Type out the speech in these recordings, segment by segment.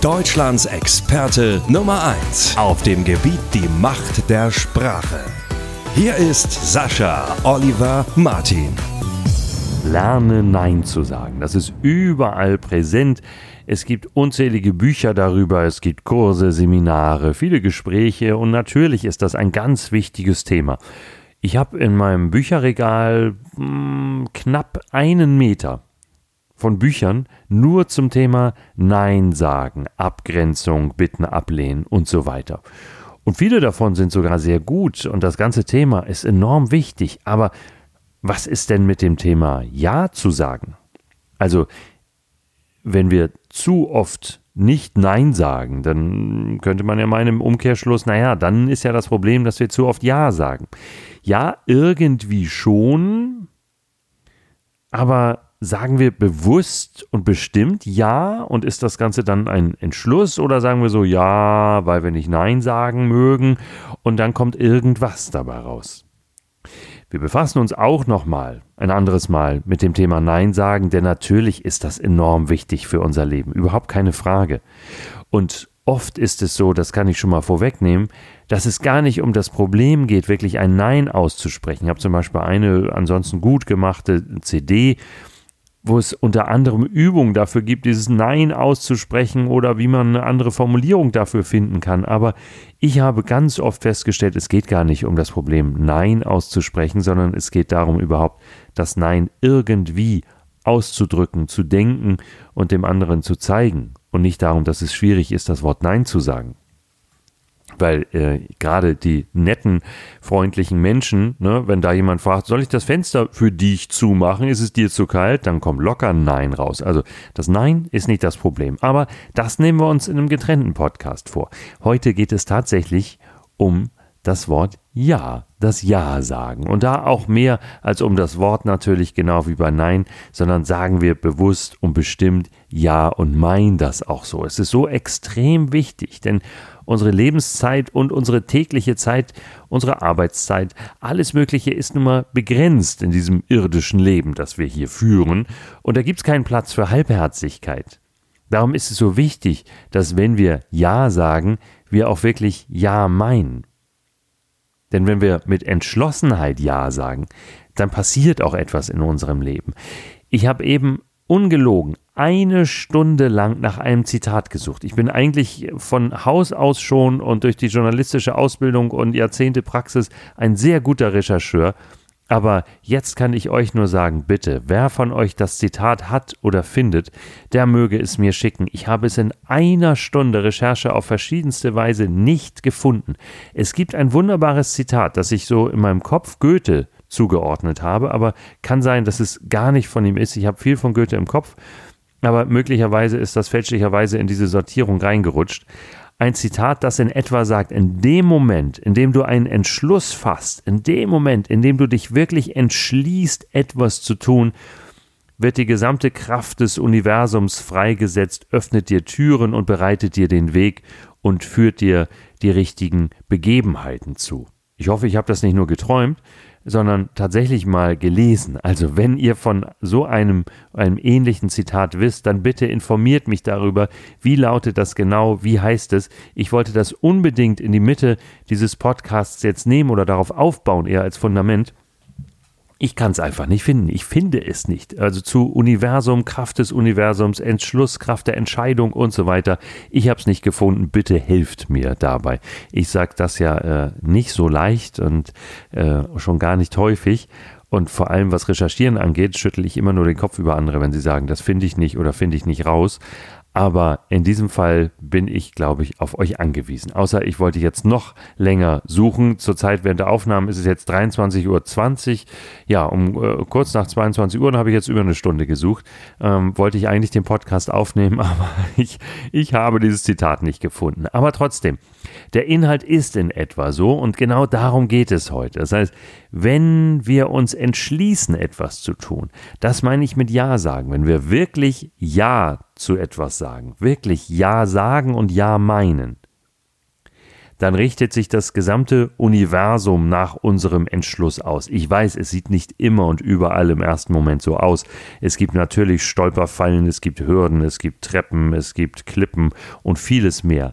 Deutschlands Experte Nummer 1 auf dem Gebiet die Macht der Sprache. Hier ist Sascha Oliver Martin. Lerne Nein zu sagen. Das ist überall präsent. Es gibt unzählige Bücher darüber, es gibt Kurse, Seminare, viele Gespräche und natürlich ist das ein ganz wichtiges Thema. Ich habe in meinem Bücherregal mh, hm, knapp einen Meter von Büchern nur zum Thema Nein sagen, Abgrenzung, Bitten ablehnen und so weiter. Und viele davon sind sogar sehr gut und das ganze Thema ist enorm wichtig. Aber was ist denn mit dem Thema Ja zu sagen? Also, wenn wir zu oft nicht Nein sagen, dann könnte man ja meinen im Umkehrschluss, naja, dann ist ja das Problem, dass wir zu oft Ja sagen. Ja, irgendwie schon, aber sagen wir bewusst und bestimmt Ja und ist das Ganze dann ein Entschluss oder sagen wir so Ja, weil wir nicht Nein sagen mögen und dann kommt irgendwas dabei raus? Wir befassen uns auch nochmal, ein anderes Mal, mit dem Thema Nein sagen, denn natürlich ist das enorm wichtig für unser Leben, überhaupt keine Frage. Und oft ist es so, das kann ich schon mal vorwegnehmen, dass es gar nicht um das Problem geht, wirklich ein Nein auszusprechen. Ich habe zum Beispiel eine ansonsten gut gemachte CD, wo es unter anderem Übungen dafür gibt, dieses Nein auszusprechen oder wie man eine andere Formulierung dafür finden kann. Aber ich habe ganz oft festgestellt, es geht gar nicht um das Problem Nein auszusprechen, sondern es geht darum, überhaupt das Nein irgendwie auszudrücken, zu denken und dem anderen zu zeigen. Und nicht darum, dass es schwierig ist, das Wort Nein zu sagen weil äh, gerade die netten, freundlichen Menschen, ne, wenn da jemand fragt, soll ich das Fenster für dich zumachen, ist es dir zu kalt, dann kommt locker Nein raus. Also das Nein ist nicht das Problem. Aber das nehmen wir uns in einem getrennten Podcast vor. Heute geht es tatsächlich um das Wort Ja, das Ja sagen. Und da auch mehr als um das Wort natürlich genau wie bei Nein, sondern sagen wir bewusst und bestimmt Ja und meinen das auch so. Es ist so extrem wichtig, denn unsere Lebenszeit und unsere tägliche Zeit, unsere Arbeitszeit, alles Mögliche ist nun mal begrenzt in diesem irdischen Leben, das wir hier führen. Und da gibt es keinen Platz für Halbherzigkeit. Darum ist es so wichtig, dass wenn wir Ja sagen, wir auch wirklich Ja meinen. Denn wenn wir mit Entschlossenheit Ja sagen, dann passiert auch etwas in unserem Leben. Ich habe eben ungelogen eine Stunde lang nach einem Zitat gesucht. Ich bin eigentlich von Haus aus schon und durch die journalistische Ausbildung und Jahrzehnte Praxis ein sehr guter Rechercheur. Aber jetzt kann ich euch nur sagen, bitte, wer von euch das Zitat hat oder findet, der möge es mir schicken. Ich habe es in einer Stunde Recherche auf verschiedenste Weise nicht gefunden. Es gibt ein wunderbares Zitat, das ich so in meinem Kopf Goethe zugeordnet habe, aber kann sein, dass es gar nicht von ihm ist. Ich habe viel von Goethe im Kopf, aber möglicherweise ist das fälschlicherweise in diese Sortierung reingerutscht. Ein Zitat, das in etwa sagt, in dem Moment, in dem du einen Entschluss fasst, in dem Moment, in dem du dich wirklich entschließt, etwas zu tun, wird die gesamte Kraft des Universums freigesetzt, öffnet dir Türen und bereitet dir den Weg und führt dir die richtigen Begebenheiten zu. Ich hoffe, ich habe das nicht nur geträumt, sondern tatsächlich mal gelesen. Also wenn ihr von so einem, einem ähnlichen Zitat wisst, dann bitte informiert mich darüber, wie lautet das genau, wie heißt es. Ich wollte das unbedingt in die Mitte dieses Podcasts jetzt nehmen oder darauf aufbauen, eher als Fundament. Ich kann es einfach nicht finden. Ich finde es nicht. Also zu Universum, Kraft des Universums, Entschluss, Kraft der Entscheidung und so weiter. Ich habe es nicht gefunden. Bitte helft mir dabei. Ich sage das ja äh, nicht so leicht und äh, schon gar nicht häufig. Und vor allem, was Recherchieren angeht, schüttel ich immer nur den Kopf über andere, wenn sie sagen, das finde ich nicht oder finde ich nicht raus. Aber in diesem Fall bin ich, glaube ich, auf euch angewiesen. Außer ich wollte jetzt noch länger suchen. Zurzeit während der Aufnahmen ist es jetzt 23.20 Uhr. Ja, um äh, kurz nach 22 Uhr habe ich jetzt über eine Stunde gesucht. Ähm, wollte ich eigentlich den Podcast aufnehmen, aber ich, ich habe dieses Zitat nicht gefunden. Aber trotzdem, der Inhalt ist in etwa so und genau darum geht es heute. Das heißt, wenn wir uns entschließen, etwas zu tun, das meine ich mit Ja sagen, wenn wir wirklich Ja zu etwas sagen, wirklich Ja sagen und Ja meinen, dann richtet sich das gesamte Universum nach unserem Entschluss aus. Ich weiß, es sieht nicht immer und überall im ersten Moment so aus. Es gibt natürlich Stolperfallen, es gibt Hürden, es gibt Treppen, es gibt Klippen und vieles mehr.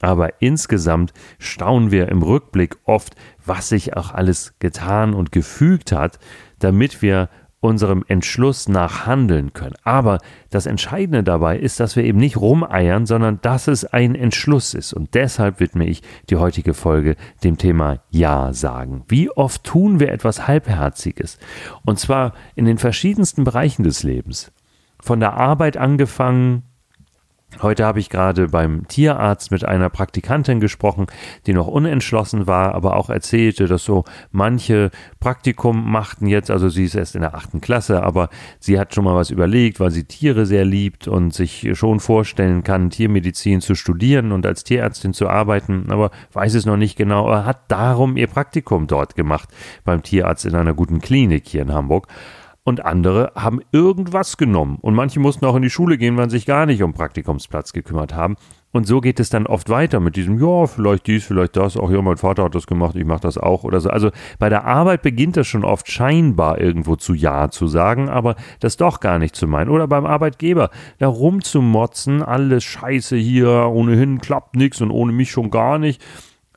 Aber insgesamt staunen wir im Rückblick oft, was sich auch alles getan und gefügt hat, damit wir unserem Entschluss nach handeln können. Aber das Entscheidende dabei ist, dass wir eben nicht rumeiern, sondern dass es ein Entschluss ist. Und deshalb widme ich die heutige Folge dem Thema Ja sagen. Wie oft tun wir etwas Halbherziges? Und zwar in den verschiedensten Bereichen des Lebens. Von der Arbeit angefangen, Heute habe ich gerade beim Tierarzt mit einer Praktikantin gesprochen, die noch unentschlossen war, aber auch erzählte, dass so manche Praktikum machten jetzt, also sie ist erst in der achten Klasse, aber sie hat schon mal was überlegt, weil sie Tiere sehr liebt und sich schon vorstellen kann, Tiermedizin zu studieren und als Tierärztin zu arbeiten, aber weiß es noch nicht genau, hat darum ihr Praktikum dort gemacht beim Tierarzt in einer guten Klinik hier in Hamburg und andere haben irgendwas genommen. Und manche mussten auch in die Schule gehen, weil sie sich gar nicht um Praktikumsplatz gekümmert haben. Und so geht es dann oft weiter mit diesem, ja, vielleicht dies, vielleicht das, auch ja, mein Vater hat das gemacht, ich mache das auch oder so. Also bei der Arbeit beginnt das schon oft scheinbar irgendwo zu Ja zu sagen, aber das doch gar nicht zu meinen. Oder beim Arbeitgeber, da rumzumotzen, alles scheiße hier, ohnehin klappt nichts und ohne mich schon gar nicht,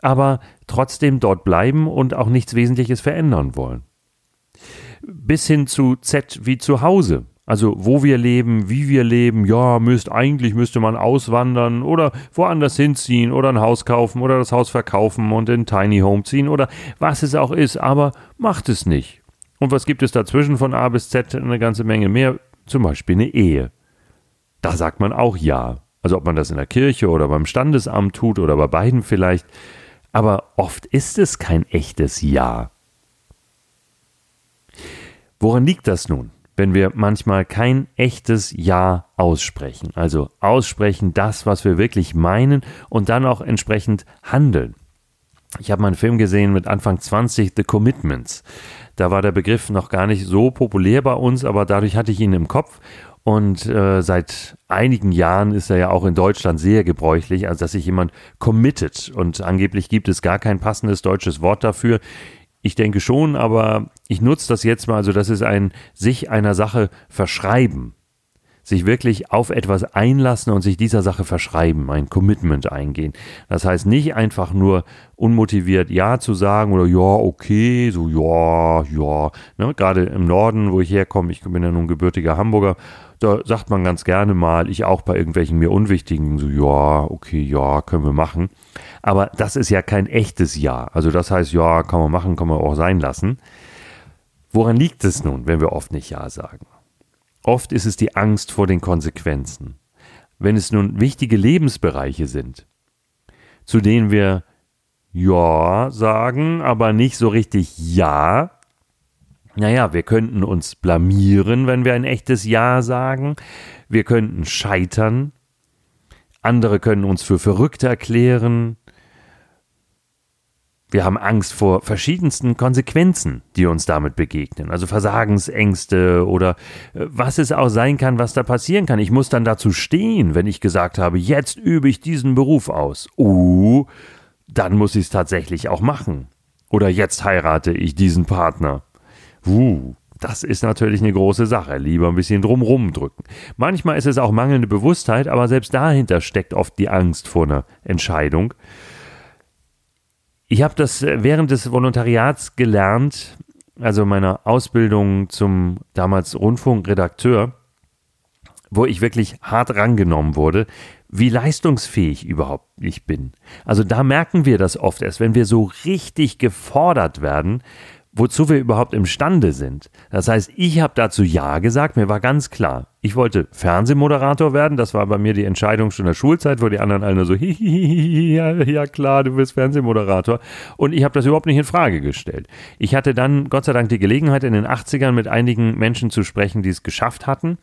aber trotzdem dort bleiben und auch nichts Wesentliches verändern wollen bis hin zu Z wie zu Hause. Also wo wir leben, wie wir leben, ja, müsst, eigentlich müsste man auswandern oder woanders hinziehen oder ein Haus kaufen oder das Haus verkaufen und in Tiny Home ziehen oder was es auch ist, aber macht es nicht. Und was gibt es dazwischen von A bis Z? Eine ganze Menge mehr, zum Beispiel eine Ehe. Da sagt man auch Ja. Also ob man das in der Kirche oder beim Standesamt tut oder bei beiden vielleicht. Aber oft ist es kein echtes Ja. Woran liegt das nun, wenn wir manchmal kein echtes Ja aussprechen? Also aussprechen das, was wir wirklich meinen und dann auch entsprechend handeln. Ich habe mal einen Film gesehen mit Anfang 20, The Commitments. Da war der Begriff noch gar nicht so populär bei uns, aber dadurch hatte ich ihn im Kopf. Und äh, seit einigen Jahren ist er ja auch in Deutschland sehr gebräuchlich, als dass sich jemand committet. Und angeblich gibt es gar kein passendes deutsches Wort dafür. Ich denke schon, aber ich nutze das jetzt mal, also das ist ein sich einer Sache verschreiben. Sich wirklich auf etwas einlassen und sich dieser Sache verschreiben, ein Commitment eingehen. Das heißt nicht einfach nur unmotiviert Ja zu sagen oder ja, okay, so ja, ja. Ne? Gerade im Norden, wo ich herkomme, ich bin ja nun gebürtiger Hamburger, da sagt man ganz gerne mal, ich auch bei irgendwelchen mir unwichtigen, so ja, okay, ja, können wir machen. Aber das ist ja kein echtes Ja. Also das heißt, ja, kann man machen, kann man auch sein lassen. Woran liegt es nun, wenn wir oft nicht Ja sagen? Oft ist es die Angst vor den Konsequenzen. Wenn es nun wichtige Lebensbereiche sind, zu denen wir Ja sagen, aber nicht so richtig Ja, naja, wir könnten uns blamieren, wenn wir ein echtes Ja sagen. Wir könnten scheitern. Andere können uns für verrückt erklären. Wir haben Angst vor verschiedensten Konsequenzen, die uns damit begegnen. Also Versagensängste oder äh, was es auch sein kann, was da passieren kann. Ich muss dann dazu stehen, wenn ich gesagt habe, jetzt übe ich diesen Beruf aus. Uh, dann muss ich es tatsächlich auch machen. Oder jetzt heirate ich diesen Partner. Uh, das ist natürlich eine große Sache. Lieber ein bisschen drumrum drücken. Manchmal ist es auch mangelnde Bewusstheit, aber selbst dahinter steckt oft die Angst vor einer Entscheidung. Ich habe das äh, während des Volontariats gelernt, also meiner Ausbildung zum damals Rundfunkredakteur, wo ich wirklich hart rangenommen wurde, wie leistungsfähig überhaupt ich bin. Also da merken wir das oft erst, wenn wir so richtig gefordert werden, wozu wir überhaupt imstande sind. Das heißt, ich habe dazu Ja gesagt, mir war ganz klar, ich wollte Fernsehmoderator werden, das war bei mir die Entscheidung schon in der Schulzeit, wo die anderen alle so, ja, ja klar, du bist Fernsehmoderator. Und ich habe das überhaupt nicht in Frage gestellt. Ich hatte dann Gott sei Dank die Gelegenheit, in den 80ern mit einigen Menschen zu sprechen, die es geschafft hatten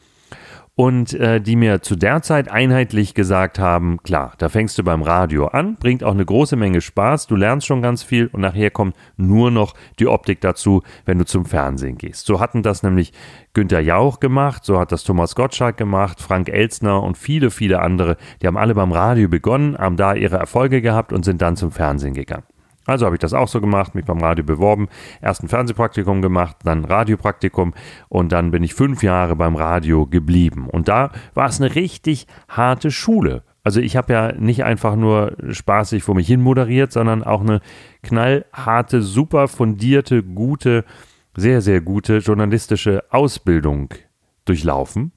und äh, die mir zu der Zeit einheitlich gesagt haben, klar, da fängst du beim Radio an, bringt auch eine große Menge Spaß, du lernst schon ganz viel und nachher kommt nur noch die Optik dazu, wenn du zum Fernsehen gehst. So hatten das nämlich Günter Jauch gemacht, so hat das Thomas Gottschalk gemacht, Frank Elstner und viele, viele andere. Die haben alle beim Radio begonnen, haben da ihre Erfolge gehabt und sind dann zum Fernsehen gegangen. Also habe ich das auch so gemacht, mich beim Radio beworben, erst ein Fernsehpraktikum gemacht, dann Radiopraktikum und dann bin ich fünf Jahre beim Radio geblieben. Und da war es eine richtig harte Schule. Also ich habe ja nicht einfach nur spaßig vor mich hin moderiert, sondern auch eine knallharte, super fundierte, gute, sehr, sehr gute journalistische Ausbildung durchlaufen.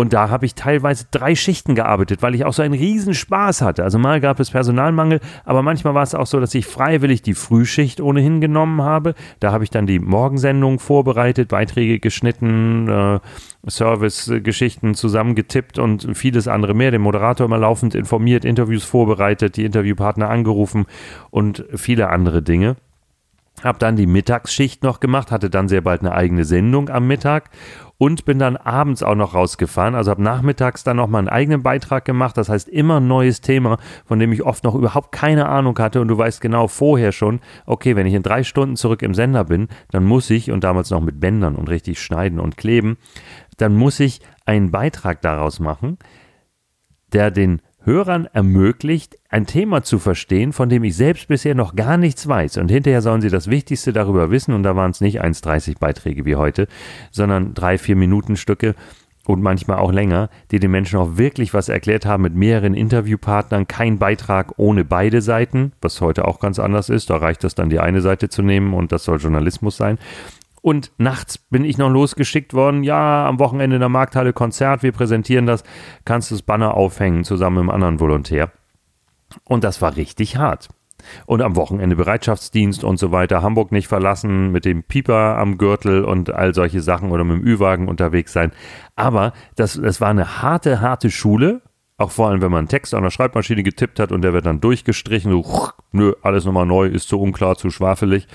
Und da habe ich teilweise drei Schichten gearbeitet, weil ich auch so einen riesen Spaß hatte. Also mal gab es Personalmangel, aber manchmal war es auch so, dass ich freiwillig die Frühschicht ohnehin genommen habe. Da habe ich dann die Morgensendung vorbereitet, Beiträge geschnitten, äh, Service-Geschichten zusammengetippt und vieles andere mehr. Den Moderator immer laufend informiert, Interviews vorbereitet, die Interviewpartner angerufen und viele andere Dinge. Hab dann die Mittagsschicht noch gemacht, hatte dann sehr bald eine eigene Sendung am Mittag und bin dann abends auch noch rausgefahren. Also habe nachmittags dann noch mal einen eigenen Beitrag gemacht. Das heißt immer ein neues Thema, von dem ich oft noch überhaupt keine Ahnung hatte. Und du weißt genau vorher schon, okay, wenn ich in drei Stunden zurück im Sender bin, dann muss ich, und damals noch mit Bändern und richtig schneiden und kleben, dann muss ich einen Beitrag daraus machen, der den Hörern ermöglicht, ein Thema zu verstehen, von dem ich selbst bisher noch gar nichts weiß. Und hinterher sollen sie das Wichtigste darüber wissen. Und da waren es nicht 1,30 Beiträge wie heute, sondern drei, vier Minuten Stücke und manchmal auch länger, die den Menschen auch wirklich was erklärt haben mit mehreren Interviewpartnern. Kein Beitrag ohne beide Seiten, was heute auch ganz anders ist. Da reicht es dann, die eine Seite zu nehmen und das soll Journalismus sein. Und nachts bin ich noch losgeschickt worden. Ja, am Wochenende in der Markthalle Konzert. Wir präsentieren das. Kannst du das Banner aufhängen zusammen mit einem anderen Volontär. Und das war richtig hart. Und am Wochenende Bereitschaftsdienst und so weiter. Hamburg nicht verlassen, mit dem Pieper am Gürtel und all solche Sachen oder mit dem Ü-Wagen unterwegs sein. Aber das, das war eine harte, harte Schule. Auch vor allem, wenn man einen Text an der Schreibmaschine getippt hat und der wird dann durchgestrichen. So, nö, alles nochmal neu, ist zu unklar, zu schwafelig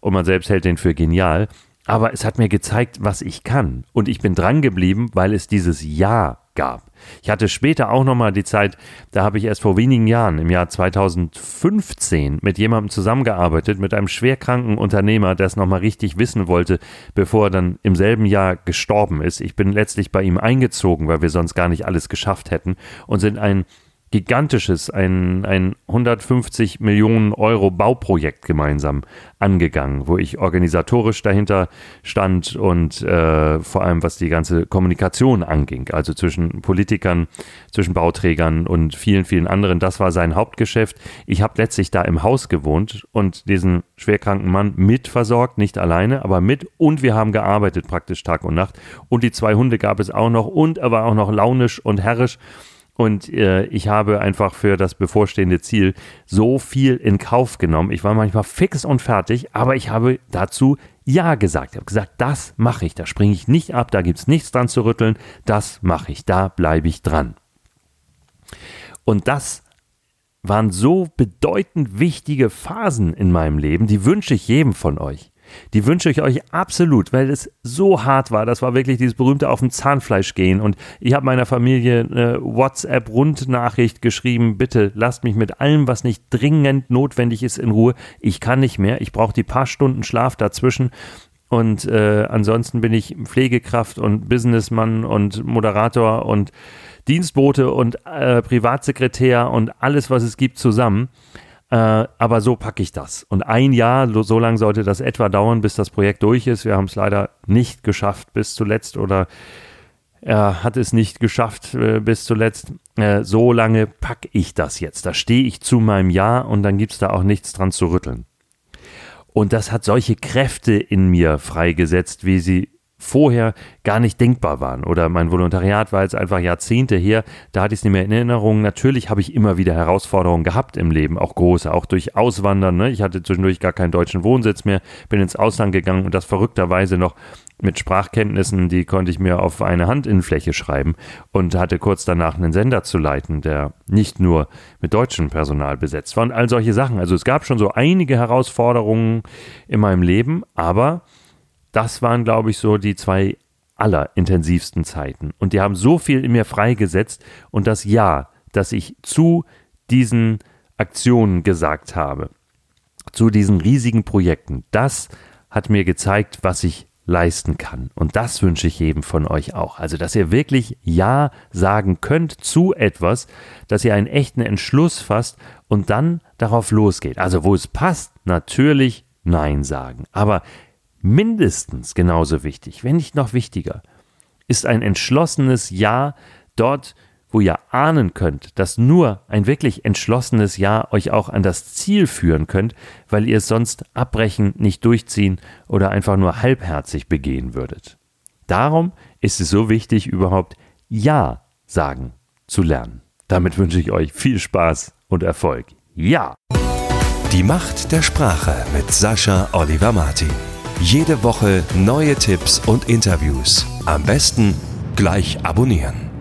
und man selbst hält den für genial. Aber es hat mir gezeigt, was ich kann. Und ich bin dran geblieben, weil es dieses Ja gab. Ich hatte später auch nochmal die Zeit, da habe ich erst vor wenigen Jahren, im Jahr 2015, mit jemandem zusammengearbeitet, mit einem schwerkranken Unternehmer, der es nochmal richtig wissen wollte, bevor er dann im selben Jahr gestorben ist. Ich bin letztlich bei ihm eingezogen, weil wir sonst gar nicht alles geschafft hätten und sind ein gigantisches, ein, ein 150 Millionen Euro Bauprojekt gemeinsam angegangen, wo ich organisatorisch dahinter stand und äh, vor allem was die ganze Kommunikation anging, also zwischen Politikern, zwischen Bauträgern und vielen, vielen anderen. Das war sein Hauptgeschäft. Ich habe letztlich da im Haus gewohnt und diesen schwerkranken Mann mit versorgt, nicht alleine, aber mit und wir haben gearbeitet praktisch Tag und Nacht und die zwei Hunde gab es auch noch und er war auch noch launisch und herrisch und äh, ich habe einfach für das bevorstehende Ziel so viel in Kauf genommen. Ich war manchmal fix und fertig, aber ich habe dazu Ja gesagt. Ich habe gesagt, das mache ich. Da springe ich nicht ab, da gibt es nichts dran zu rütteln. Das mache ich, da bleibe ich dran. Und das waren so bedeutend wichtige Phasen in meinem Leben, die wünsche ich jedem von euch. Die wünsche ich euch absolut, weil es so hart war. Das war wirklich dieses berühmte auf dem Zahnfleisch gehen. Und ich habe meiner Familie eine WhatsApp-Rundnachricht geschrieben, bitte lasst mich mit allem, was nicht dringend notwendig ist, in Ruhe. Ich kann nicht mehr. Ich brauche die paar Stunden Schlaf dazwischen. Und äh, ansonsten bin ich Pflegekraft und Businessmann und Moderator und Dienstbote und äh, Privatsekretär und alles, was es gibt, zusammen. Äh, aber so packe ich das. Und ein Jahr, so lange sollte das etwa dauern, bis das Projekt durch ist. Wir haben es leider nicht geschafft bis zuletzt oder er hat es nicht geschafft äh, bis zuletzt. Äh, so lange packe ich das jetzt. Da stehe ich zu meinem Ja und dann gibt es da auch nichts dran zu rütteln. Und das hat solche Kräfte in mir freigesetzt, wie sie vorher gar nicht denkbar waren. Oder mein Volontariat war jetzt einfach Jahrzehnte her, da hatte ich es nicht mehr in Erinnerung. Natürlich habe ich immer wieder Herausforderungen gehabt im Leben, auch große, auch durch Auswandern. Ne? Ich hatte zwischendurch gar keinen deutschen Wohnsitz mehr, bin ins Ausland gegangen und das verrückterweise noch mit Sprachkenntnissen, die konnte ich mir auf eine Handinnenfläche schreiben und hatte kurz danach einen Sender zu leiten, der nicht nur mit deutschem Personal besetzt war und all solche Sachen. Also es gab schon so einige Herausforderungen in meinem Leben, aber das waren, glaube ich, so die zwei allerintensivsten Zeiten. Und die haben so viel in mir freigesetzt und das Ja, das ich zu diesen Aktionen gesagt habe, zu diesen riesigen Projekten, das hat mir gezeigt, was ich leisten kann. Und das wünsche ich jedem von euch auch. Also, dass ihr wirklich Ja sagen könnt zu etwas, dass ihr einen echten Entschluss fasst und dann darauf losgeht. Also, wo es passt, natürlich Nein sagen. Aber mindestens genauso wichtig, wenn nicht noch wichtiger, ist ein entschlossenes Ja dort, wo ihr ahnen könnt, dass nur ein wirklich entschlossenes Ja euch auch an das Ziel führen könnt, weil ihr es sonst abbrechen, nicht durchziehen oder einfach nur halbherzig begehen würdet. Darum ist es so wichtig, überhaupt Ja sagen zu lernen. Damit wünsche ich euch viel Spaß und Erfolg. Ja! Die Macht der Sprache mit Sascha Oliver Martin. Jede Woche neue Tipps und Interviews. Am besten gleich abonnieren.